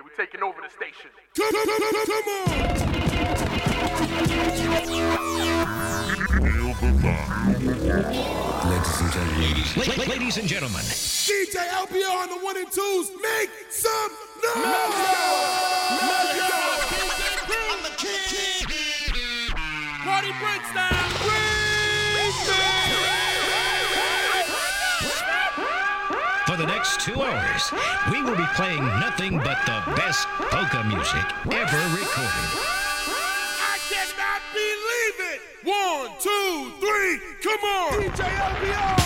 We're taking over the station. Ladies and gentlemen. Ladies and gentlemen. DJ LBR on the one and twos. Make some noise! Party Prince next two hours, we will be playing nothing but the best polka music ever recorded. I cannot believe it! One, two, three, come on! DJ LBR!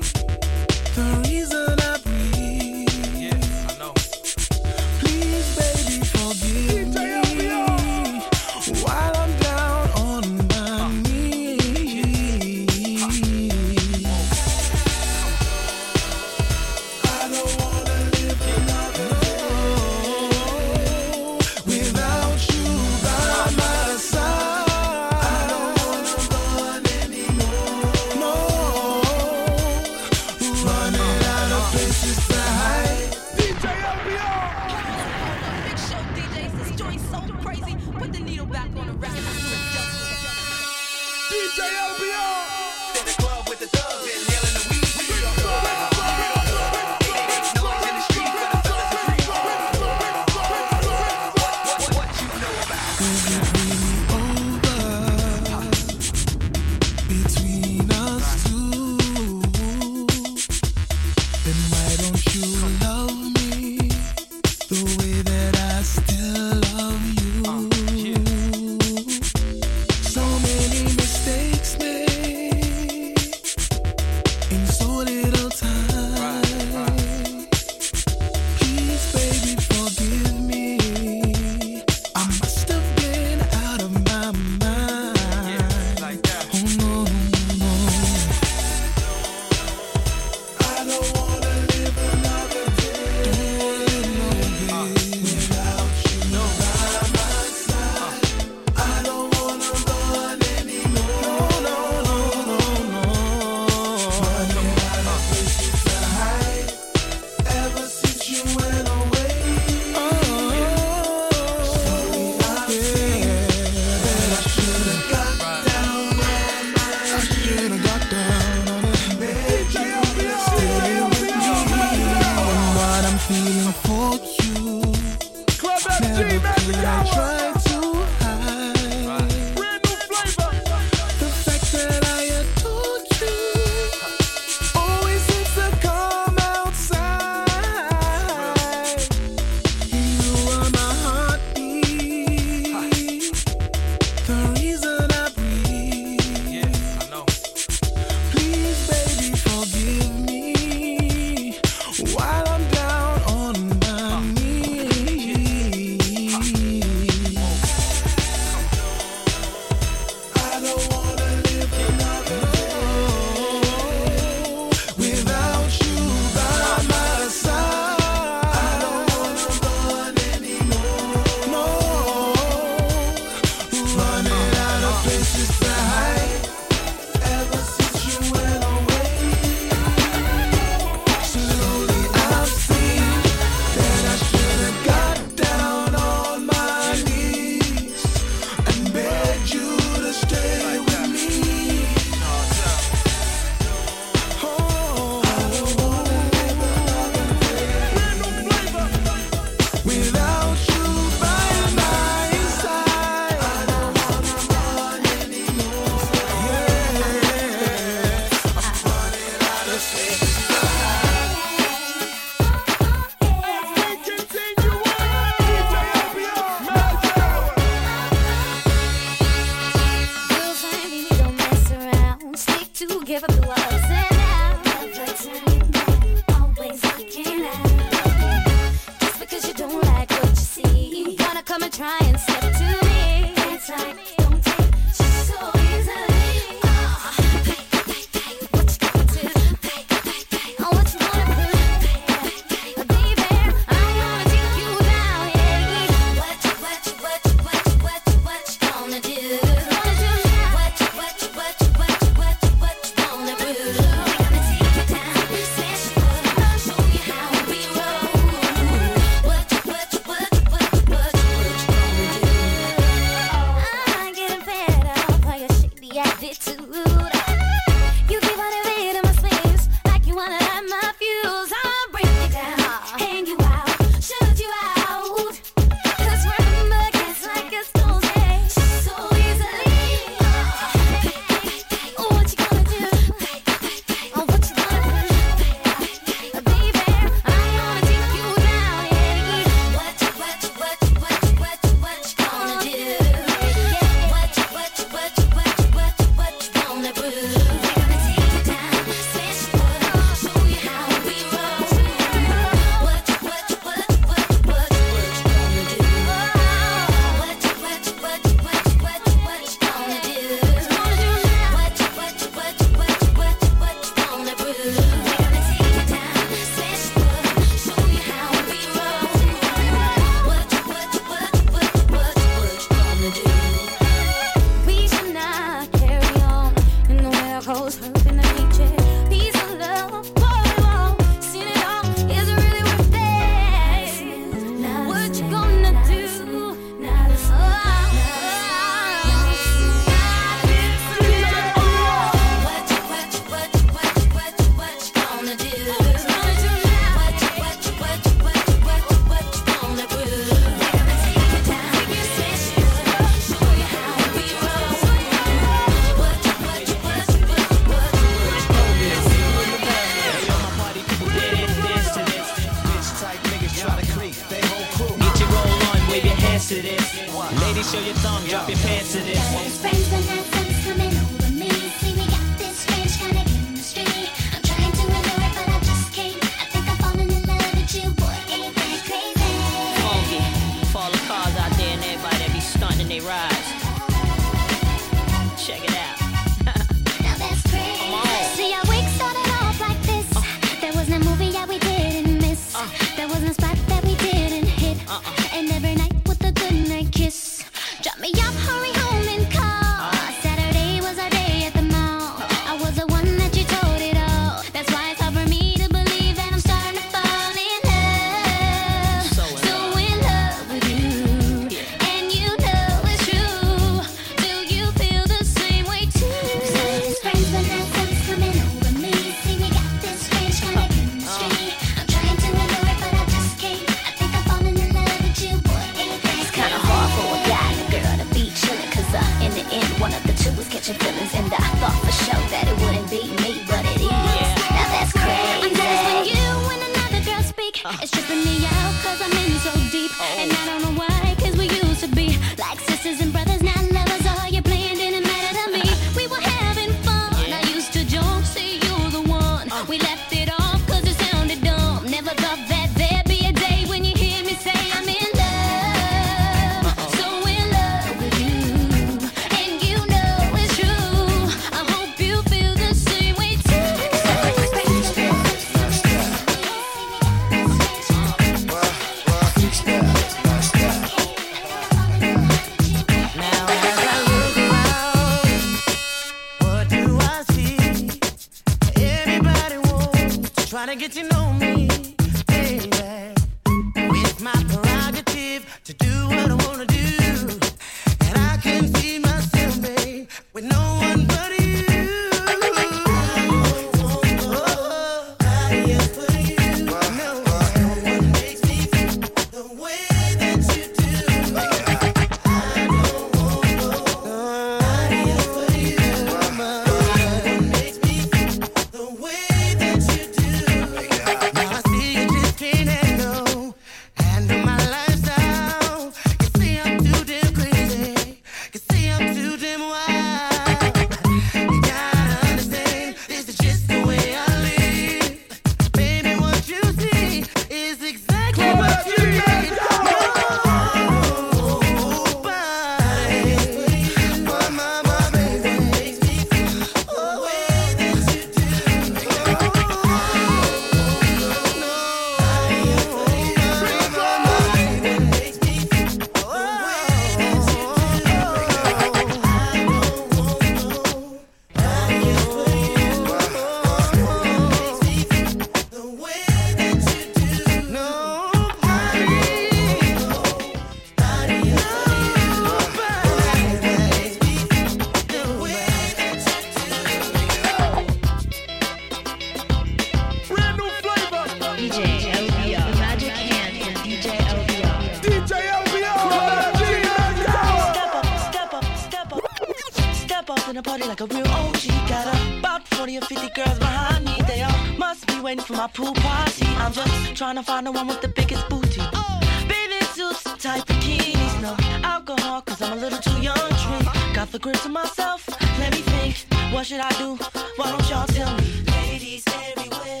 my pool party. I'm just trying to find the one with the biggest booty. Oh. Baby Bathing suits, tight bikinis, no alcohol, cause I'm a little too young drink. Got the grip to myself, let me think. What should I do? Why don't y'all tell me? Ladies everywhere,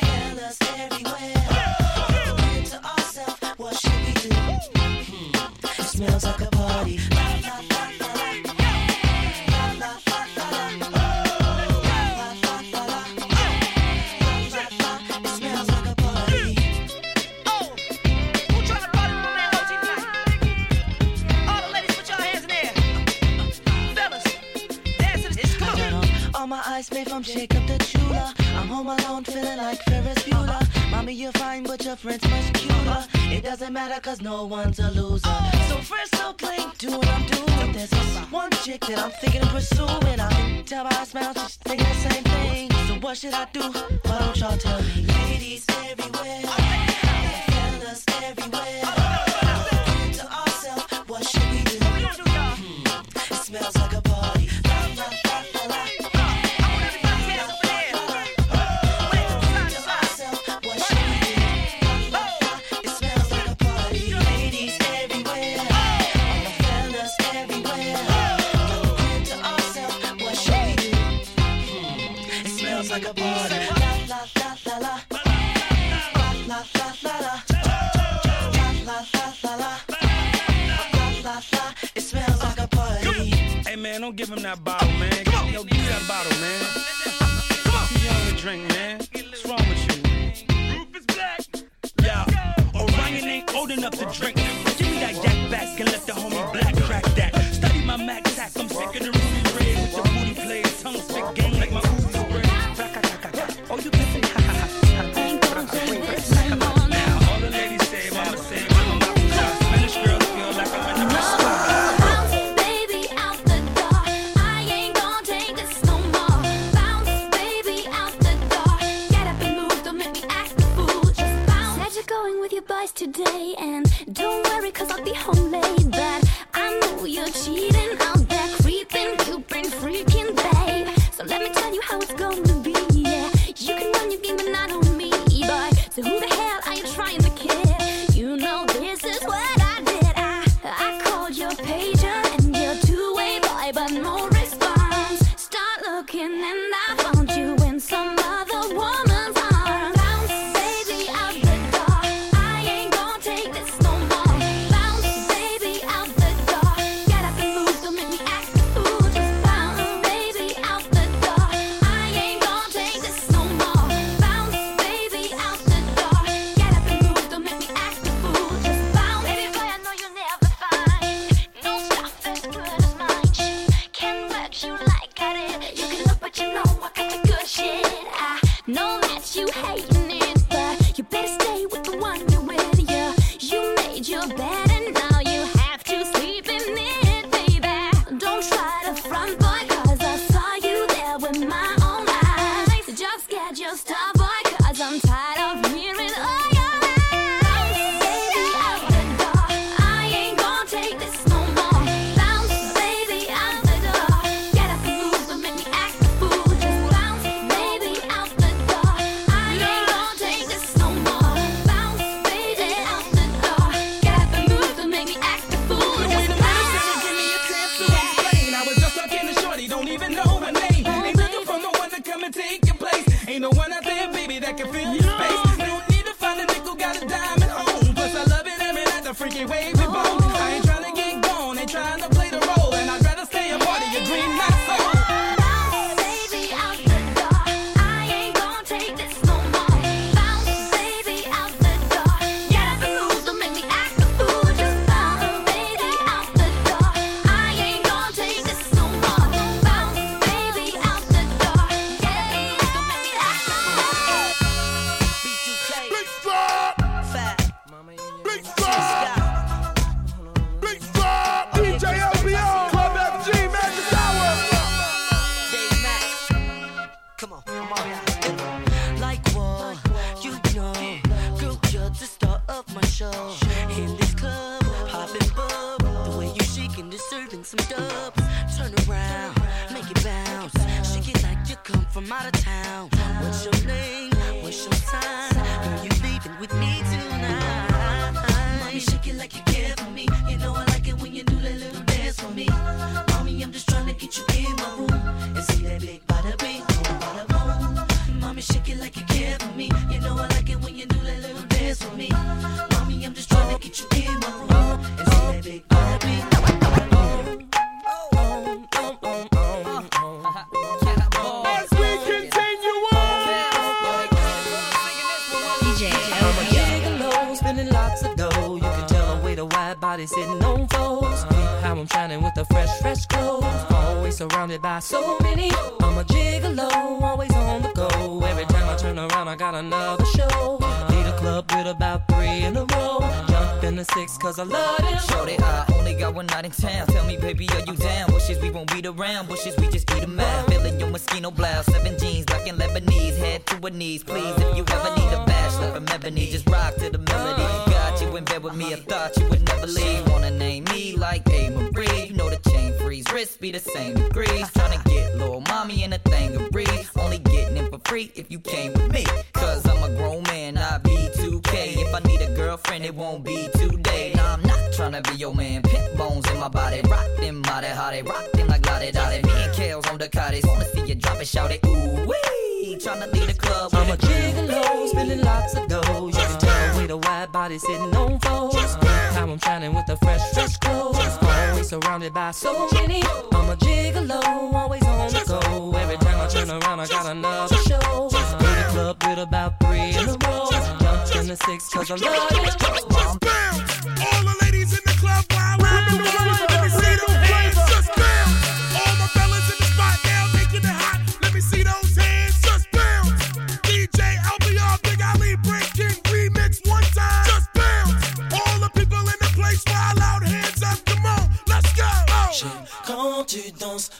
fellas everywhere. Ourselves, what should we do? It smells like a party. home alone feeling like Ferris Bueller. Mommy, you're fine, but your friends much cuter. It doesn't matter, cause no one's a loser. So fresh, so clean, do what I'm doing. There's one chick that I'm thinking of pursuing. I can tell by her smile, she's thinking the same thing. So what should I do? Why don't y'all tell me? Ladies everywhere, fellas everywhere. don't give him that bottle, man. Come on, yo, give that bottle, man.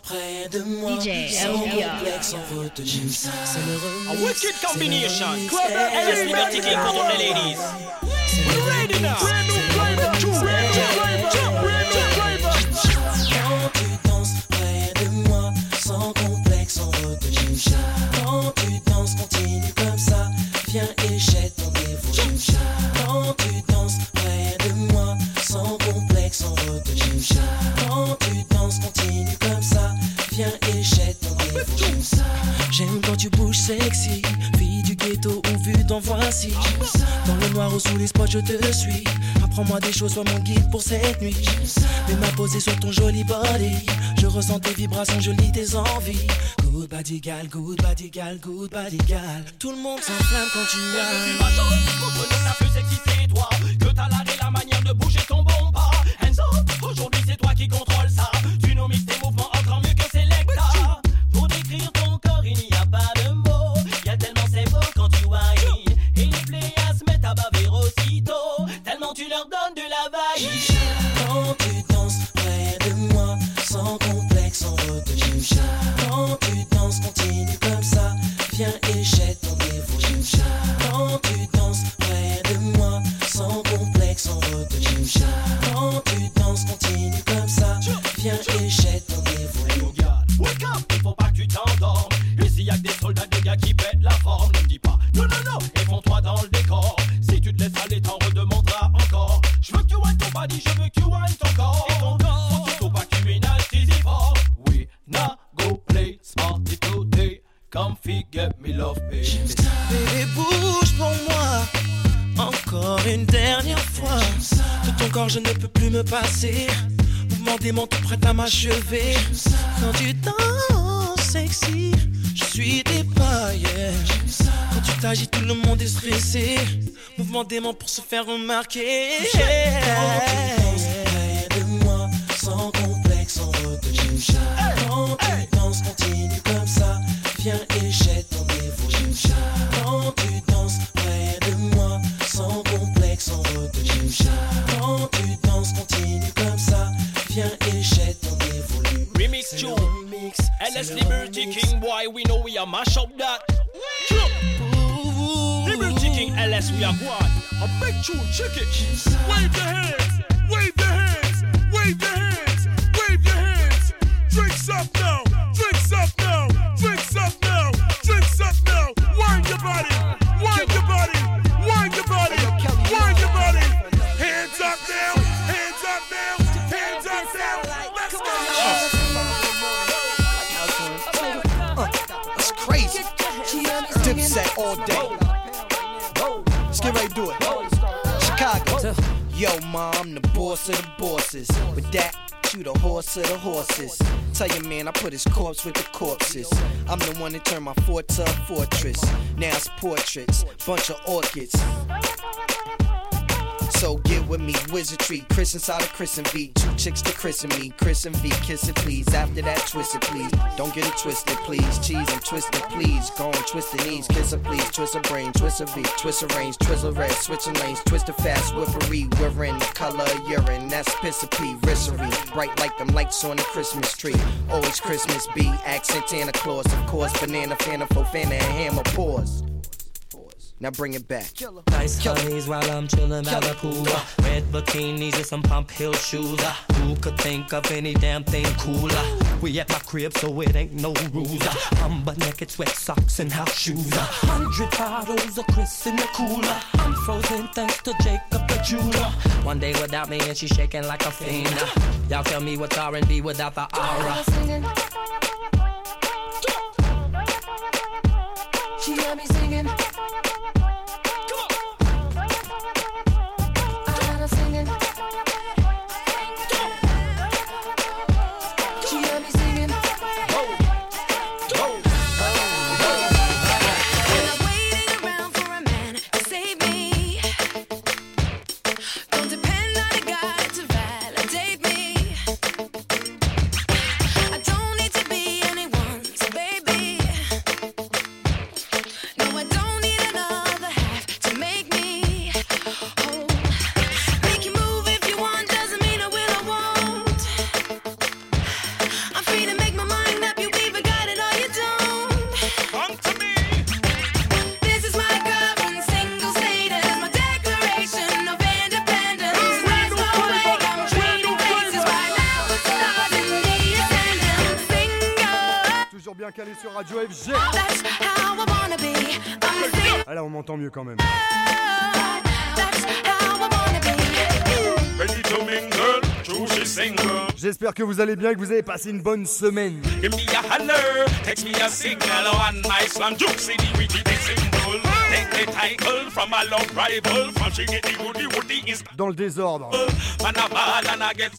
près de moi. DJ, sans complexe, sans faute, ça. C'est le. A wicked combination. Clever and liberty king for ladies. sexy. Fille du ghetto ou vue d'en voici. Dans le noir ou sous les spots, je te suis. Apprends-moi des choses, sois mon guide pour cette nuit. Mais ma posée sur ton joli body. Je ressens tes vibrations, je lis tes envies. Good body good body good body. Tout le monde s'enflamme quand tu as. Plus excitée, toi. Que t'as l'art et la manière de bouger ton bord. Mouvement pour se faire remarquer. de moi, sans complexe, en retenue. Quand tu danses, continue comme ça. Viens et jette ton dévolu. Quand tu danses près de moi, sans complexe, en retenue. Quand tu danses, continue comme ça. Viens et jette ton dévolu. Remix Joe. LS Liberty King, boy, we know we are mash up that. King, LS, we are one. A big tune, check it. Wave your hands, wave your hands, wave your hands, wave your hands. Drinks up now, drinks up now, drinks up now, drinks up now. Wind your body, wind your body, wind your body, wind your body. Hands up now, hands up now, hands up now. Let's That's crazy. Dipset all day. Do it. Chicago. Yo, mom, I'm the boss of the bosses. With that, you the horse of the horses. Tell your man I put his corpse with the corpses. I'm the one that turned my fort to a fortress. Now it's portraits, bunch of orchids. So get with me, wizardry. Chris inside of Chris and V. Two chicks to Chris and me. Chris and V, kiss it please. After that, twist it please. Don't get it twisted, please. Cheese and twist it, please. Go and twist the knees. Kiss it please. Twist a brain, twist a V. Twist a range, twizzle red. Switching lanes, twist it fast. Whippery, we're in the color of urine. That's piss a pee, rissery. Bright like them lights on the Christmas tree. Always Christmas be. Accent Santa Claus, of course. Banana, Fanta, Fofana, and Hammer. Pause. Now bring it back. Nice honeys while I'm chillin' by the pool. Red bikinis and some pump heel shoes. Who could think of any damn thing cooler? We at my crib, so it ain't no rules. I'm butt naked, sweat socks and house shoes. Hundred bottles of Chris in the cooler. I'm frozen thanks to Jacob the jeweler. One day without me and she shaking like a fiend. Y'all tell me what's R&B without the aura. She got me. A single. Ah là, on m'entend mieux quand même. That's how I wanna be. Ready to mingle, true she single. J'espère que vous allez bien et que vous avez passé une bonne semaine. Give me a holler, text me a signal, one nice one juke city with the symbol. Dans le désordre.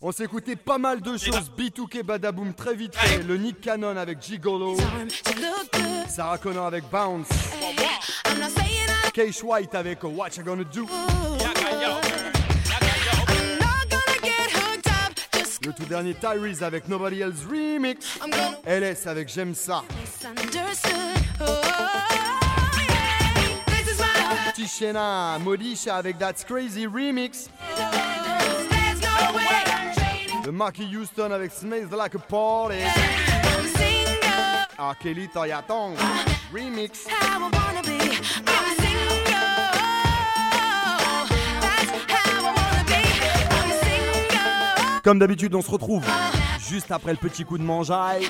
On s'écoutait pas mal de choses. B2K Badaboom très vite fait. Le Nick Cannon avec Gigolo. Sarah Connor avec Bounce. Case White avec What You Gonna Do. Le tout dernier Tyrese avec Nobody Else Remix. LS avec J'aime ça. Petit Chena, Modisha avec That's Crazy Remix. De Marky Houston avec Smells Like a Party. Ah, Kelly Toyatong, Remix. Comme d'habitude, on se retrouve juste après le petit coup de mangeaille.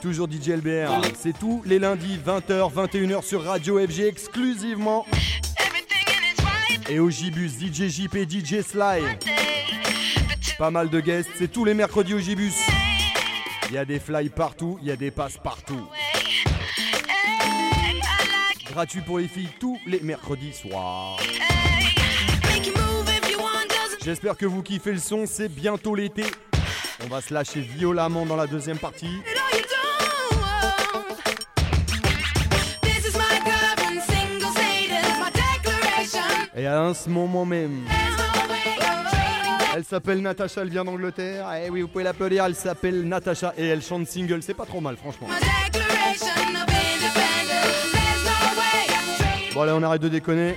Toujours DJ LBR, c'est tous les lundis 20h, 21h sur Radio FG exclusivement. Et au Gibus, DJ JP, DJ Sly. Pas mal de guests, c'est tous les mercredis au Gibus. Il y a des fly partout, il y a des passes partout. Gratuit pour les filles tous les mercredis soirs. J'espère que vous kiffez le son, c'est bientôt l'été. On va se lâcher violemment dans la deuxième partie. Et à ce moment même. Elle s'appelle Natacha, elle vient d'Angleterre. Eh oui, vous pouvez l'appeler, elle s'appelle Natacha et elle chante single, c'est pas trop mal, franchement. Bon, allez, on arrête de déconner,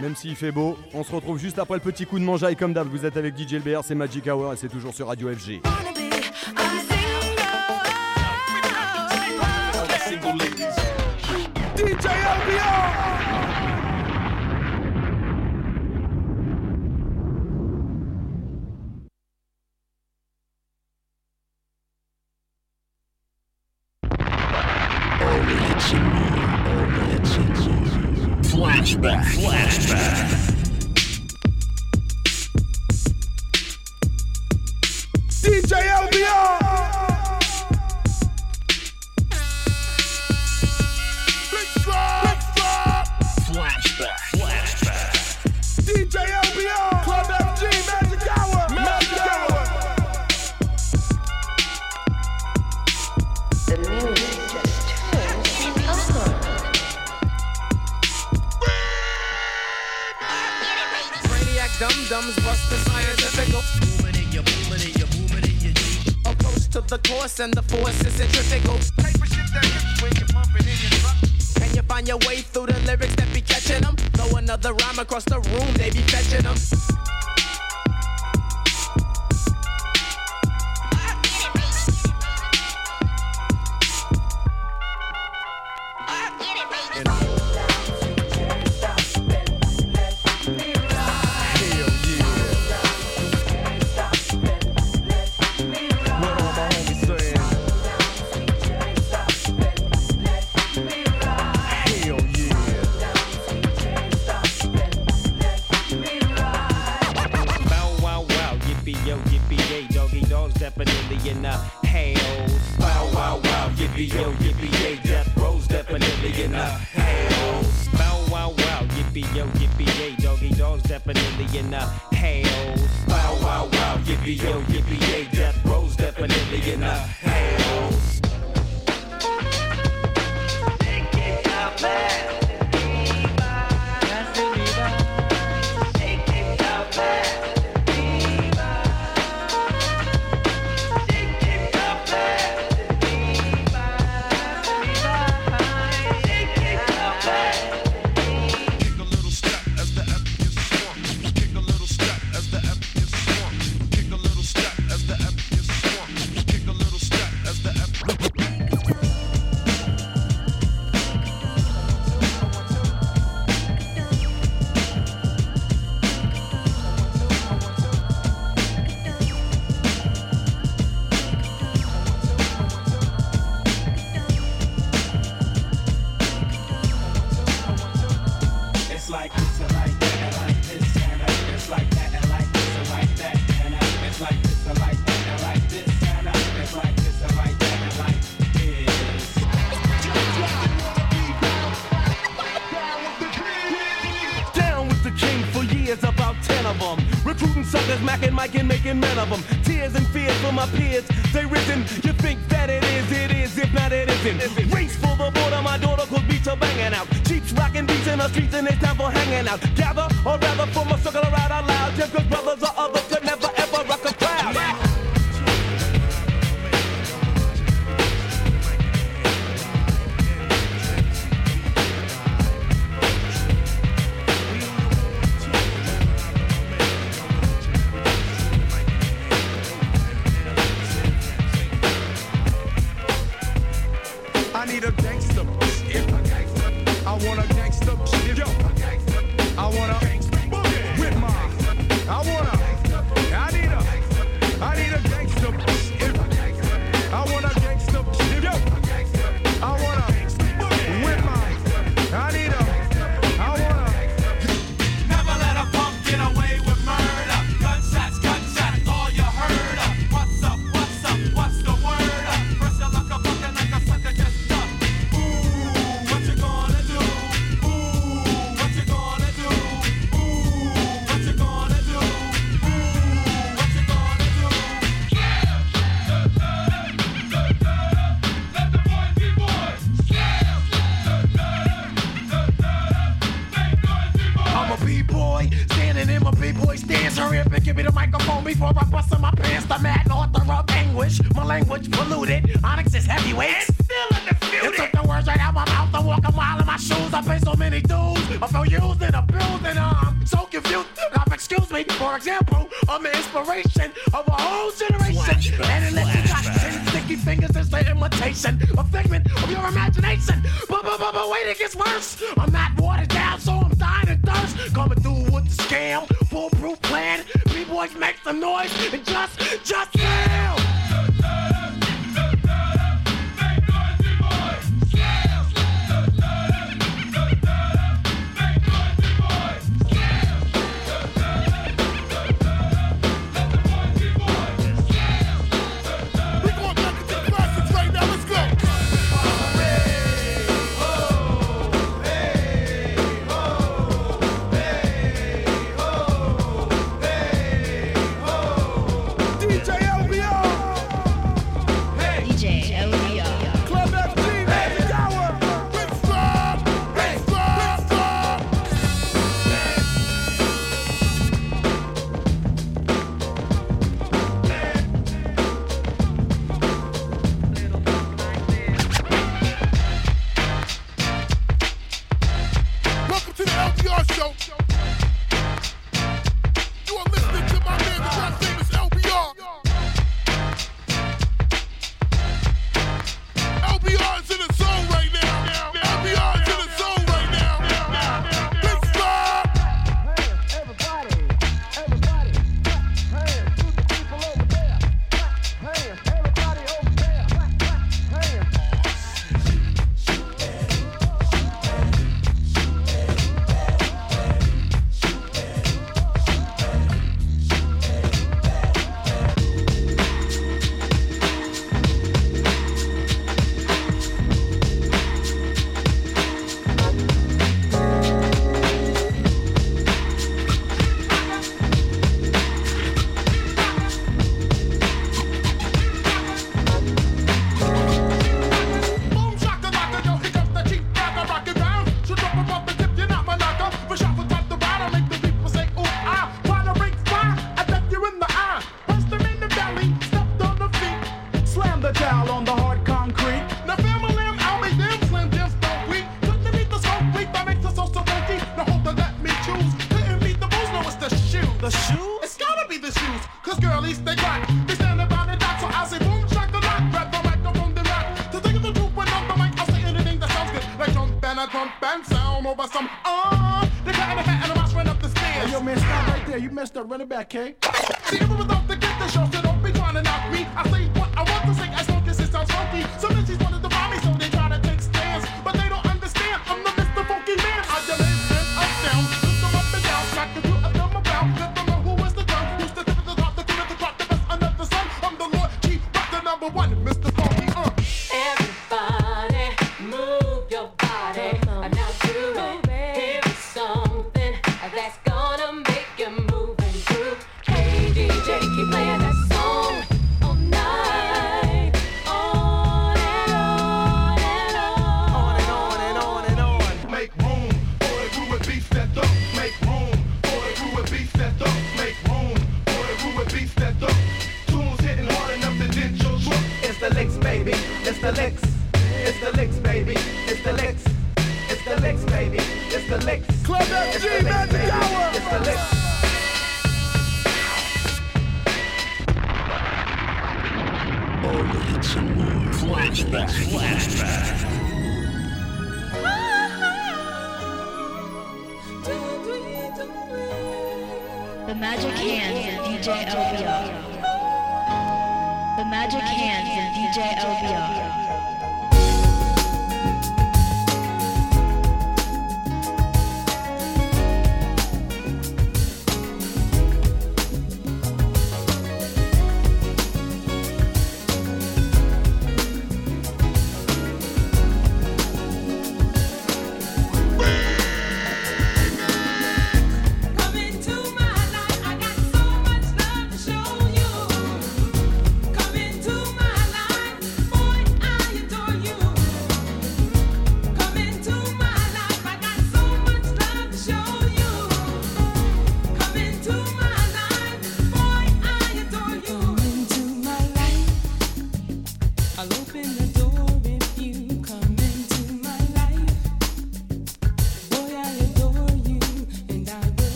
même s'il fait beau. On se retrouve juste après le petit coup de mangeaille, comme d'hab. Vous êtes avec DJ LBR, c'est Magic Hour et c'est toujours sur Radio FG. DJ LBR! building. I'm so confused. Now, excuse me, for example, I'm the inspiration of a whole generation. And unless you got ten sticky fingers, it's the imitation, a figment of your imagination. But, but, but, but wait, it gets worse. I'm not watered down, so I'm dying of thirst. Coming through with the scam, foolproof plan. B-boys make some noise and just, just the shoes? It's gotta be the shoes, cause girlies, they rock. They stand around the dot, so I say boom, shock the lock. Grab the microphone, they rock. To think of the truth when on the mic, I'll say anything that sounds good. Like jump and a jump and sound over some, ah. Uh, they got in the hat and I ran up the stairs. Hey, yo, man, stop right there. You messed up. Run it back, K. See, even without the get the show, so don't be trying to knock me. I say what I want to say, as long as it sounds funky. So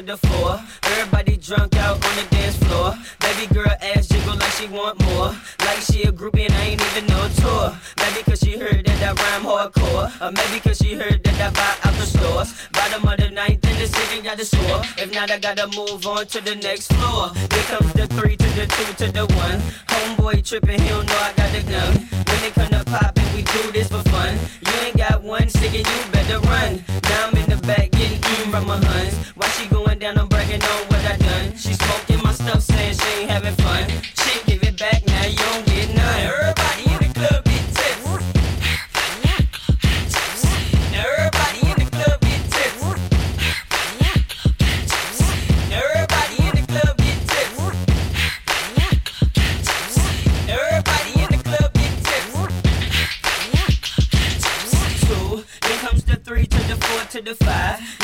to the four. Everybody drunk out on the dance floor. Baby girl ass jiggle like she want more. Like she a groupie and I ain't even no tour. Maybe cause she heard that I rhyme hardcore. Or maybe cause she heard that I buy out the stores. Bottom of the ninth in the city got the score. If not, I gotta move on to the next floor. Here comes the three to the two to the one. Homeboy tripping, he don't know I got the gun. When they come to poppin', we do this for fun. You ain't got one second, you better run. Now I'm in the back getting eaten from my huns. Why she going down, I'm bragging on what I done. She smoking my stuff, saying she ain't having fun. She give it back, now you don't get none. Everybody in the club get tips. Everybody in the club get tips. Everybody in the club get tips. Everybody in the club get tips. Two, then comes the three to the four to the five.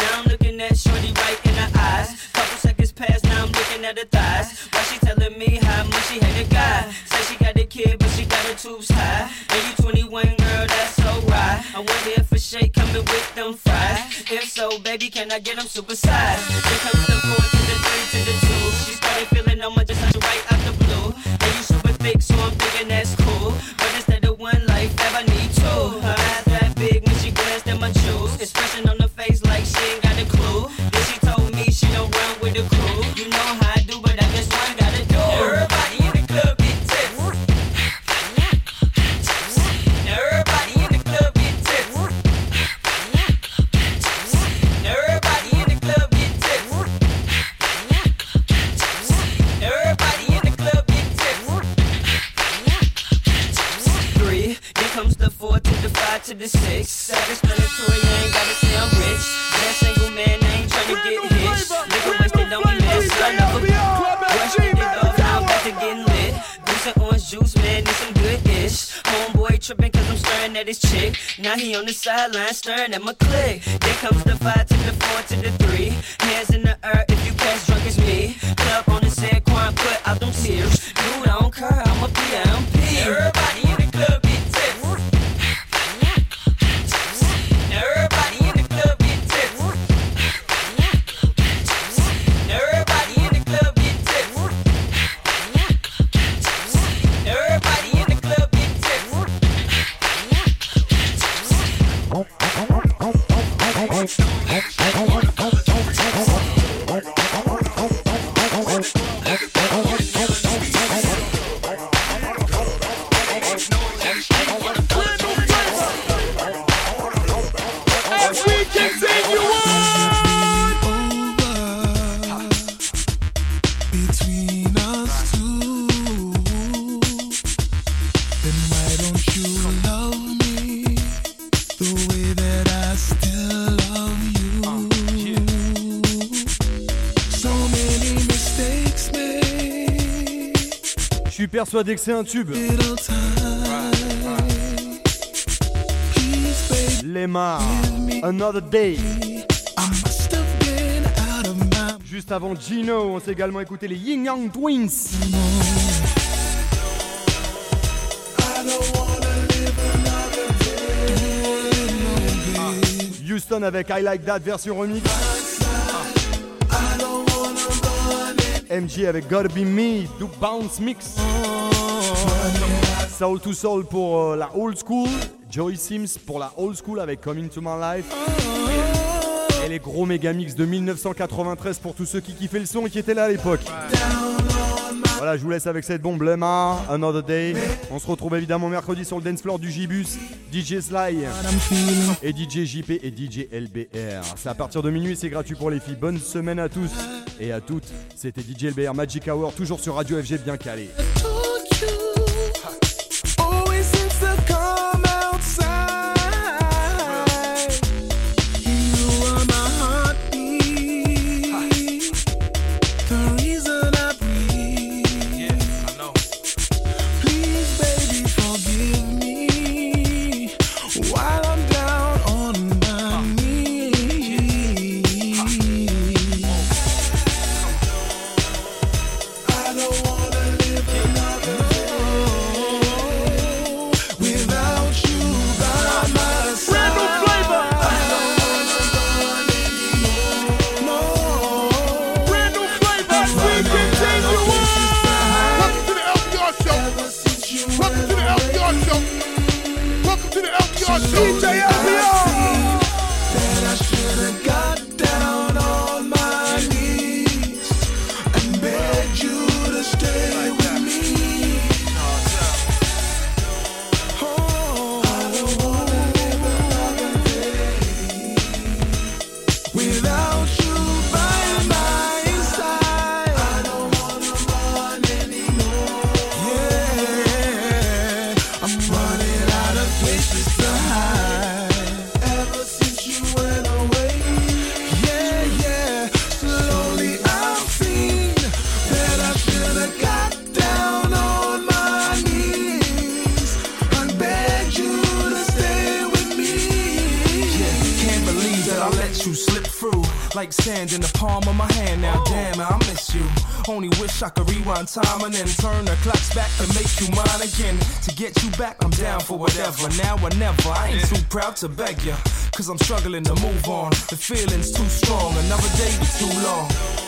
At her thighs. Why she telling me how much she hate a guy? Say she got a kid, but she got her tubes high. And you 21, girl, that's so right. I wonder if a shake coming with them fries. If so, baby, can I get them supersized? Then comes the four to the three to the two. She started feeling on my just right out the blue. And you super thick, so I'm thinking that's cool. But instead of one life, that I need two. Her eyes that big when she glanced at my shoes. Expression on the face like she ain't got a clue. Then she told me she don't run with the crew. to the six. Self-explanatory, I ain't gotta say I'm rich. That single man, I ain't tryna get hitched. Nigga wasted on me, man, so I never questioned it all. Now I'm to get lit. Do some orange juice, man, need some good-ish. Homeboy tripping cause I'm staring at his chick. Now he on the sideline staring at my click. There comes the five to the four to the three. Hands in the air if you pass drunk as me. Club on the said, Quan, put out them tears. Dude, I don't care, I'm a PMP. Everybody persuadé que c'est un tube. Lemar, Another Day. Juste avant Gino, on s'est également écouté les Yin Yang Twins. Houston avec I Like That version remix. MJ avec Gotta Be Me, Duke Bounce Mix. Soul to Soul pour euh, la old school. Joey Sims pour la old school avec Coming to My Life. Et les gros méga mix de 1993 pour tous ceux qui kiffaient le son et qui étaient là à l'époque. Voilà, je vous laisse avec cette bombe Lemar, Another Day. On se retrouve évidemment mercredi sur le dance floor du Gibus, DJ Sly et DJ JP et DJ LBR. C'est à partir de minuit, c'est gratuit pour les filles. Bonne semaine à tous et à toutes. C'était DJ LBR Magic Hour, toujours sur Radio FG bien calé. DJ Time and then turn the clocks back to make you mine again. To get you back, I'm down for whatever. Now or never, I ain't too proud to beg you. Cause I'm struggling to move on. The feeling's too strong, another day be too long.